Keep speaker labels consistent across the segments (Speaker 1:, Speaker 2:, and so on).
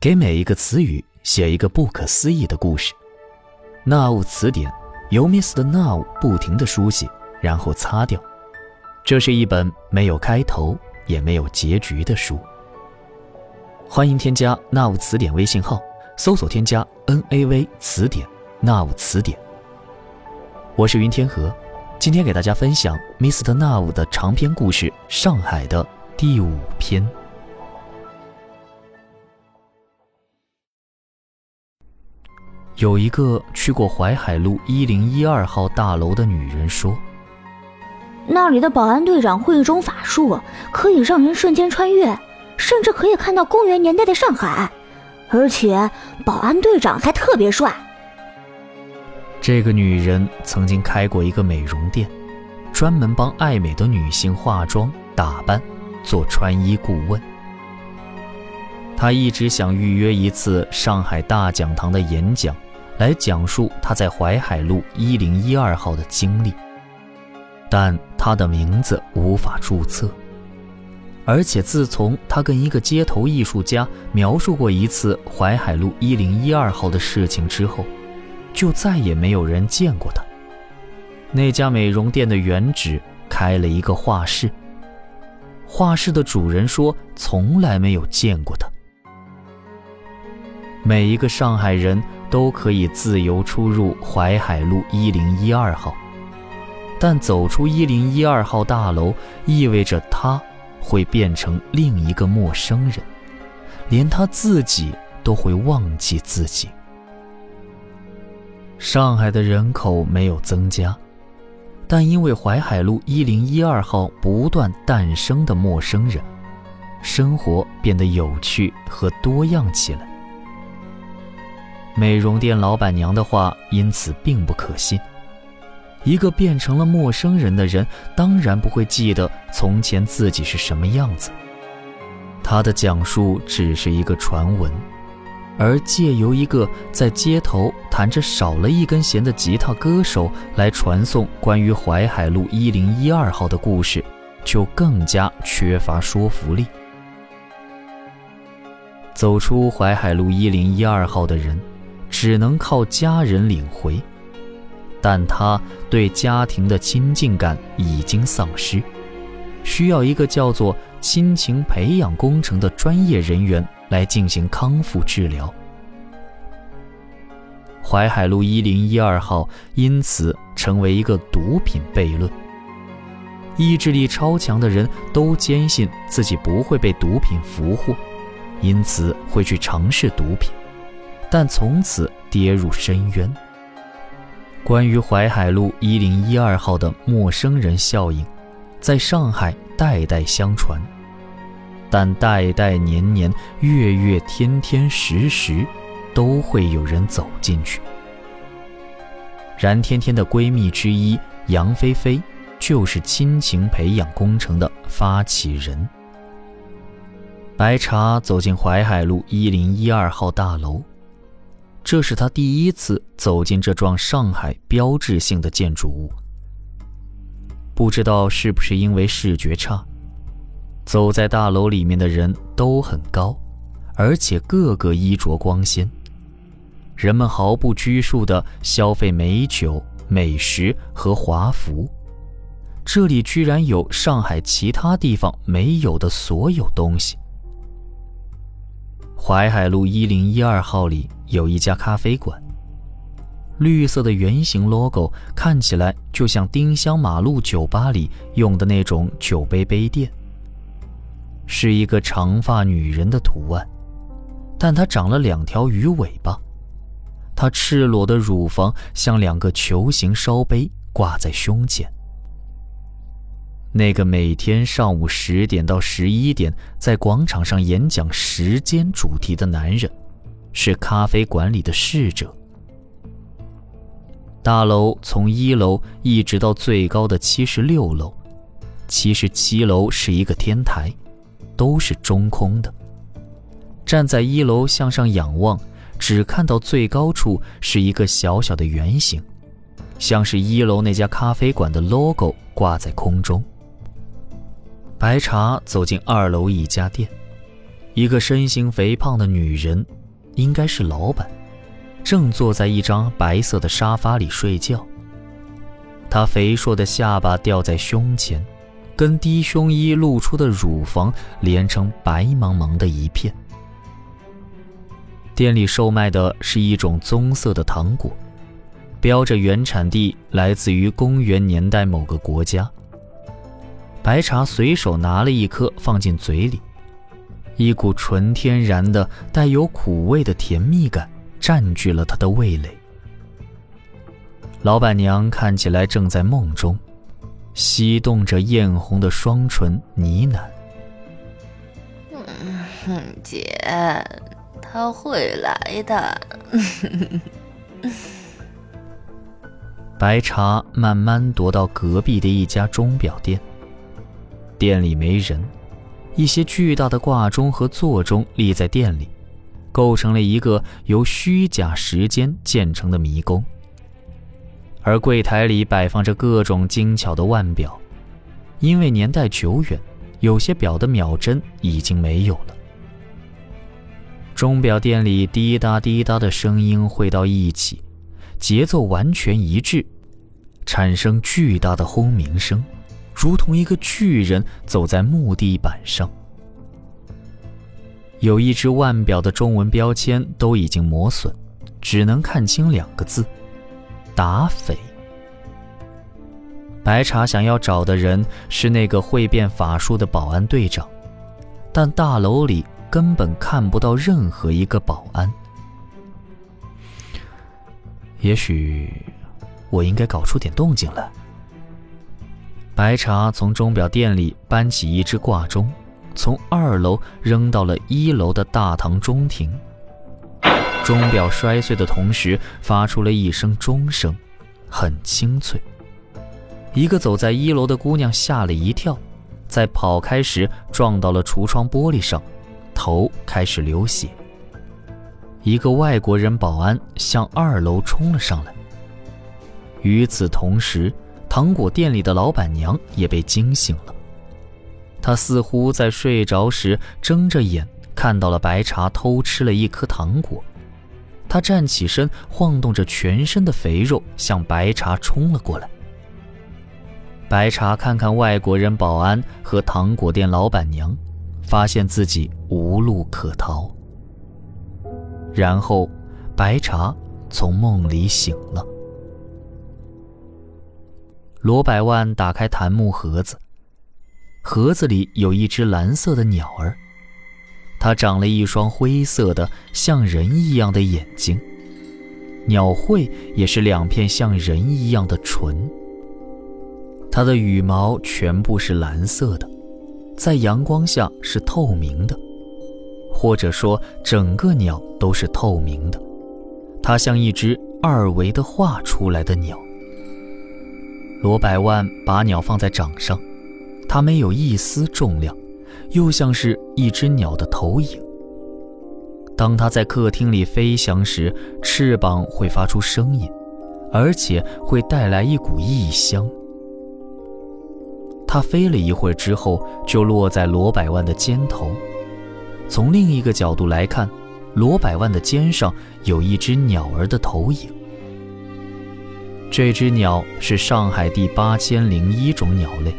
Speaker 1: 给每一个词语写一个不可思议的故事。那物词典由 Mr. Now 不停的书写，然后擦掉。这是一本没有开头也没有结局的书。欢迎添加纳物词典微信号，搜索添加 N A V 词典，纳物词典。我是云天河，今天给大家分享 Mr. Now 的长篇故事《上海》的第五篇。有一个去过淮海路一零一二号大楼的女人说：“
Speaker 2: 那里的保安队长会一种法术，可以让人瞬间穿越，甚至可以看到公元年代的上海，而且保安队长还特别帅。”
Speaker 1: 这个女人曾经开过一个美容店，专门帮爱美的女性化妆、打扮，做穿衣顾问。她一直想预约一次上海大讲堂的演讲。来讲述他在淮海路一零一二号的经历，但他的名字无法注册，而且自从他跟一个街头艺术家描述过一次淮海路一零一二号的事情之后，就再也没有人见过他。那家美容店的原址开了一个画室，画室的主人说从来没有见过他。每一个上海人。都可以自由出入淮海路一零一二号，但走出一零一二号大楼，意味着他会变成另一个陌生人，连他自己都会忘记自己。上海的人口没有增加，但因为淮海路一零一二号不断诞生的陌生人，生活变得有趣和多样起来。美容店老板娘的话因此并不可信。一个变成了陌生人的人，当然不会记得从前自己是什么样子。他的讲述只是一个传闻，而借由一个在街头弹着少了一根弦的吉他歌手来传颂关于淮海路一零一二号的故事，就更加缺乏说服力。走出淮海路一零一二号的人。只能靠家人领回，但他对家庭的亲近感已经丧失，需要一个叫做亲情培养工程的专业人员来进行康复治疗。淮海路一零一二号因此成为一个毒品悖论。意志力超强的人都坚信自己不会被毒品俘获，因此会去尝试毒品。但从此跌入深渊。关于淮海路一零一二号的陌生人效应，在上海代代相传，但代代年年月月天天时时，都会有人走进去。然天天的闺蜜之一杨菲菲，就是亲情培养工程的发起人。白茶走进淮海路一零一二号大楼。这是他第一次走进这幢上海标志性的建筑物。不知道是不是因为视觉差，走在大楼里面的人都很高，而且个个衣着光鲜。人们毫不拘束地消费美酒、美食和华服。这里居然有上海其他地方没有的所有东西。淮海路一零一二号里。有一家咖啡馆，绿色的圆形 logo 看起来就像丁香马路酒吧里用的那种酒杯杯垫，是一个长发女人的图案，但她长了两条鱼尾巴，她赤裸的乳房像两个球形烧杯挂在胸前。那个每天上午十点到十一点在广场上演讲时间主题的男人。是咖啡馆里的侍者。大楼从一楼一直到最高的七十六楼，七十七楼是一个天台，都是中空的。站在一楼向上仰望，只看到最高处是一个小小的圆形，像是一楼那家咖啡馆的 logo 挂在空中。白茶走进二楼一家店。一个身形肥胖的女人，应该是老板，正坐在一张白色的沙发里睡觉。他肥硕的下巴吊在胸前，跟低胸衣露出的乳房连成白茫茫的一片。店里售卖的是一种棕色的糖果，标着原产地来自于公元年代某个国家。白茶随手拿了一颗放进嘴里。一股纯天然的、带有苦味的甜蜜感占据了他的味蕾。老板娘看起来正在梦中，翕动着艳红的双唇，呢喃：“
Speaker 3: 嗯，姐，他会来的。”
Speaker 1: 白茶慢慢踱到隔壁的一家钟表店，店里没人。一些巨大的挂钟和座钟立在店里，构成了一个由虚假时间建成的迷宫。而柜台里摆放着各种精巧的腕表，因为年代久远，有些表的秒针已经没有了。钟表店里滴答滴答的声音汇到一起，节奏完全一致，产生巨大的轰鸣声。如同一个巨人走在木地板上，有一只腕表的中文标签都已经磨损，只能看清两个字：打匪。白茶想要找的人是那个会变法术的保安队长，但大楼里根本看不到任何一个保安。也许，我应该搞出点动静来。白茶从钟表店里搬起一只挂钟，从二楼扔到了一楼的大堂中庭。钟表摔碎的同时，发出了一声钟声，很清脆。一个走在一楼的姑娘吓了一跳，在跑开时撞到了橱窗玻璃上，头开始流血。一个外国人保安向二楼冲了上来。与此同时。糖果店里的老板娘也被惊醒了，她似乎在睡着时睁着眼看到了白茶偷吃了一颗糖果，她站起身，晃动着全身的肥肉向白茶冲了过来。白茶看看外国人保安和糖果店老板娘，发现自己无路可逃，然后白茶从梦里醒了。罗百万打开檀木盒子，盒子里有一只蓝色的鸟儿，它长了一双灰色的像人一样的眼睛，鸟喙也是两片像人一样的唇。它的羽毛全部是蓝色的，在阳光下是透明的，或者说整个鸟都是透明的。它像一只二维的画出来的鸟。罗百万把鸟放在掌上，它没有一丝重量，又像是一只鸟的投影。当它在客厅里飞翔时，翅膀会发出声音，而且会带来一股异香。它飞了一会儿之后，就落在罗百万的肩头。从另一个角度来看，罗百万的肩上有一只鸟儿的投影。这只鸟是上海第八千零一种鸟类，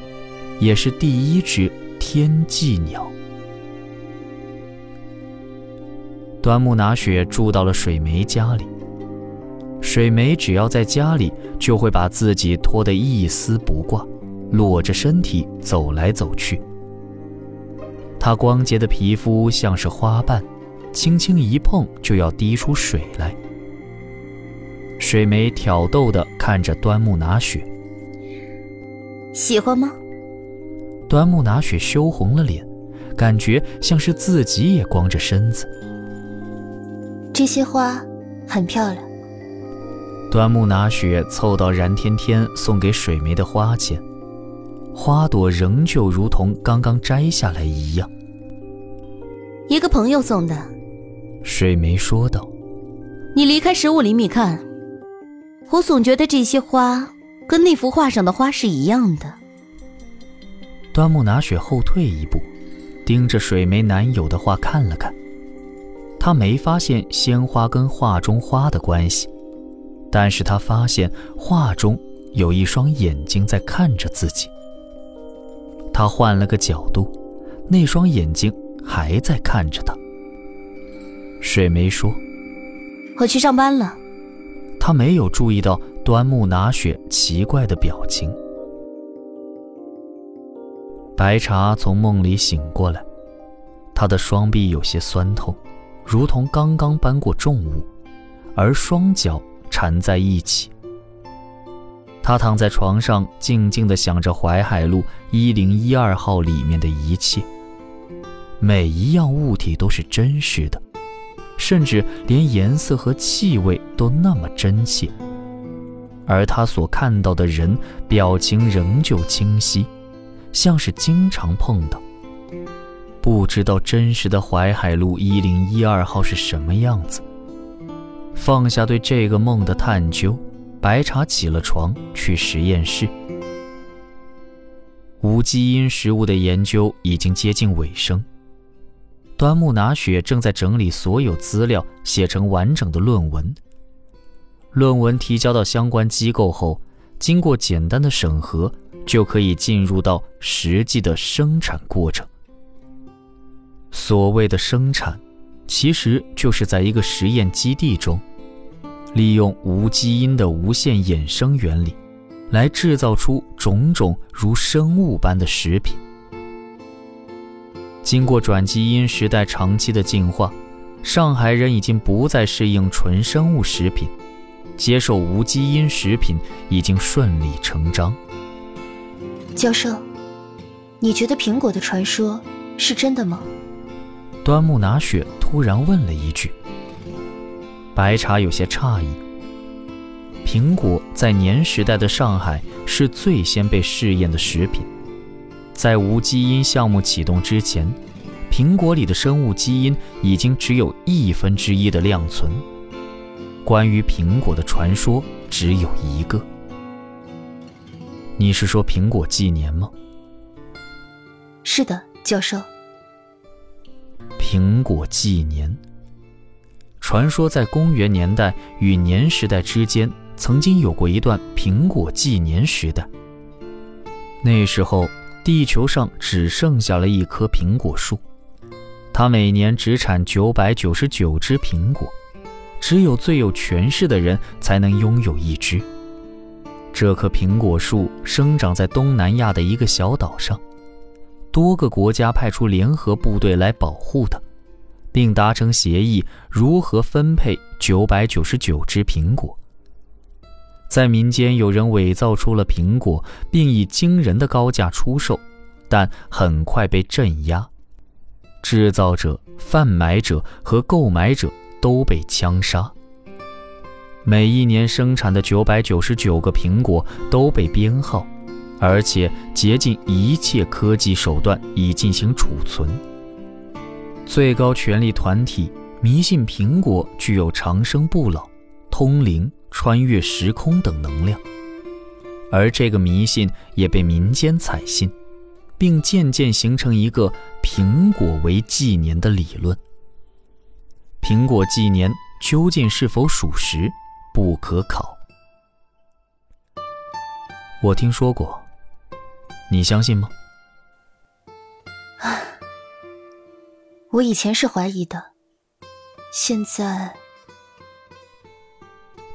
Speaker 1: 也是第一只天际鸟。端木拿雪住到了水梅家里。水梅只要在家里，就会把自己脱得一丝不挂，裸着身体走来走去。她光洁的皮肤像是花瓣，轻轻一碰就要滴出水来。水梅挑逗地看着端木拿雪，
Speaker 2: 喜欢吗？
Speaker 1: 端木拿雪羞红了脸，感觉像是自己也光着身子。
Speaker 2: 这些花很漂亮。
Speaker 1: 端木拿雪凑到冉天天送给水梅的花前，花朵仍旧如同刚刚摘下来一样。
Speaker 4: 一个朋友送的，
Speaker 1: 水梅说道。
Speaker 4: 你离开十五厘米看。我总觉得这些花跟那幅画上的花是一样的。
Speaker 1: 端木拿雪后退一步，盯着水梅男友的画看了看。他没发现鲜花跟画中花的关系，但是他发现画中有一双眼睛在看着自己。他换了个角度，那双眼睛还在看着他。水梅说：“
Speaker 4: 我去上班了。”
Speaker 1: 他没有注意到端木拿雪奇怪的表情。白茶从梦里醒过来，他的双臂有些酸痛。如同刚刚搬过重物，而双脚缠在一起。他躺在床上，静静地想着淮海路一零一二号里面的一切。每一样物体都是真实的，甚至连颜色和气味都那么真切。而他所看到的人，表情仍旧清晰，像是经常碰到。不知道真实的淮海路一零一二号是什么样子。放下对这个梦的探究，白茶起了床去实验室。无基因食物的研究已经接近尾声。端木拿雪正在整理所有资料，写成完整的论文。论文提交到相关机构后，经过简单的审核，就可以进入到实际的生产过程。所谓的生产，其实就是在一个实验基地中，利用无基因的无限衍生原理，来制造出种种如生物般的食品。经过转基因时代长期的进化，上海人已经不再适应纯生物食品，接受无基因食品已经顺理成章。
Speaker 4: 教授，你觉得苹果的传说是真的吗？
Speaker 1: 端木拿雪突然问了一句。白茶有些诧异。苹果在年时代的上海是最先被试验的食品，在无基因项目启动之前，苹果里的生物基因已经只有亿分之一的量存。关于苹果的传说只有一个。你是说苹果纪年吗？
Speaker 4: 是的，教授。
Speaker 1: 苹果纪年。传说在公元年代与年时代之间，曾经有过一段苹果纪年时代。那时候，地球上只剩下了一棵苹果树，它每年只产九百九十九只苹果，只有最有权势的人才能拥有一只。这棵苹果树生长在东南亚的一个小岛上。多个国家派出联合部队来保护它，并达成协议，如何分配九百九十九只苹果。在民间，有人伪造出了苹果，并以惊人的高价出售，但很快被镇压。制造者、贩买者和购买者都被枪杀。每一年生产的九百九十九个苹果都被编号。而且竭尽一切科技手段以进行储存。最高权力团体迷信苹果具有长生不老、通灵、穿越时空等能量，而这个迷信也被民间采信，并渐渐形成一个“苹果为纪年”的理论。苹果纪年究竟是否属实，不可考。我听说过。你相信吗？
Speaker 4: 啊，我以前是怀疑的，现在。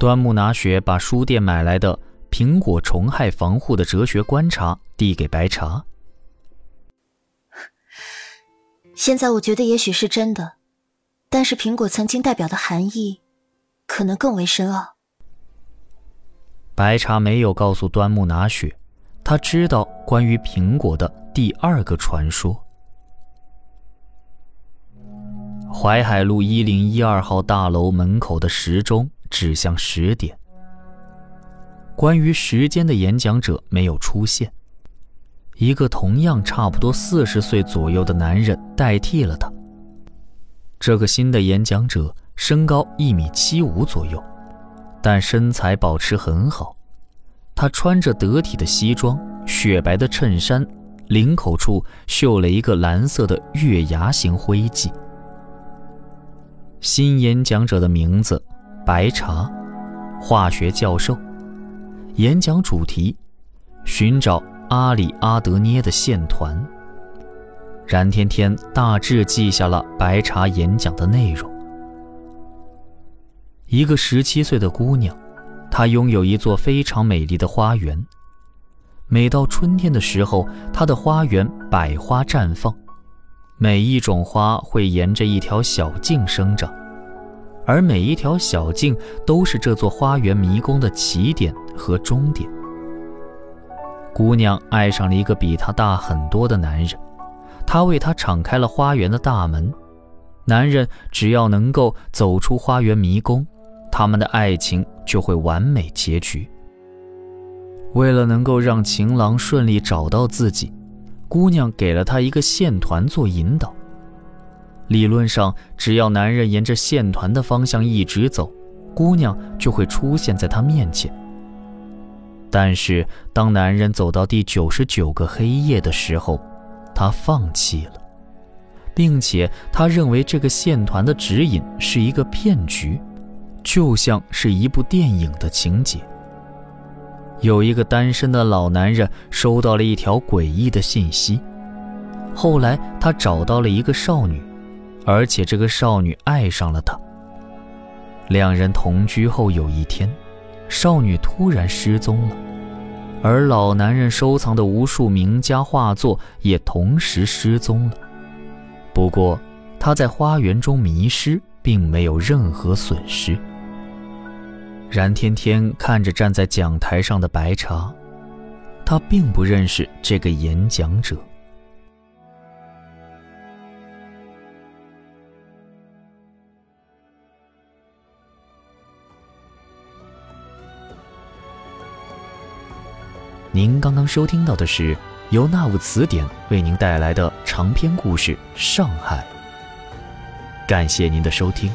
Speaker 1: 端木拿雪把书店买来的《苹果虫害防护的哲学观察》递给白茶。
Speaker 4: 现在我觉得也许是真的，但是苹果曾经代表的含义，可能更为深奥。
Speaker 1: 白茶没有告诉端木拿雪。他知道关于苹果的第二个传说。淮海路一零一二号大楼门口的时钟指向十点。关于时间的演讲者没有出现，一个同样差不多四十岁左右的男人代替了他。这个新的演讲者身高一米七五左右，但身材保持很好。他穿着得体的西装、雪白的衬衫、领口处绣了一个蓝色的月牙形徽记。新演讲者的名字：白茶，化学教授。演讲主题：寻找阿里阿德涅的线团。冉天天大致记下了白茶演讲的内容。一个十七岁的姑娘，她拥有一座非常美丽的花园。每到春天的时候，她的花园百花绽放，每一种花会沿着一条小径生长，而每一条小径都是这座花园迷宫的起点和终点。姑娘爱上了一个比她大很多的男人，他为她敞开了花园的大门。男人只要能够走出花园迷宫。他们的爱情就会完美结局。为了能够让情郎顺利找到自己，姑娘给了他一个线团做引导。理论上，只要男人沿着线团的方向一直走，姑娘就会出现在他面前。但是，当男人走到第九十九个黑夜的时候，他放弃了，并且他认为这个线团的指引是一个骗局。就像是一部电影的情节。有一个单身的老男人收到了一条诡异的信息，后来他找到了一个少女，而且这个少女爱上了他。两人同居后有一天，少女突然失踪了，而老男人收藏的无数名家画作也同时失踪了。不过他在花园中迷失，并没有任何损失。冉天天看着站在讲台上的白茶，他并不认识这个演讲者。您刚刚收听到的是由那物词典为您带来的长篇故事《上海》。感谢您的收听。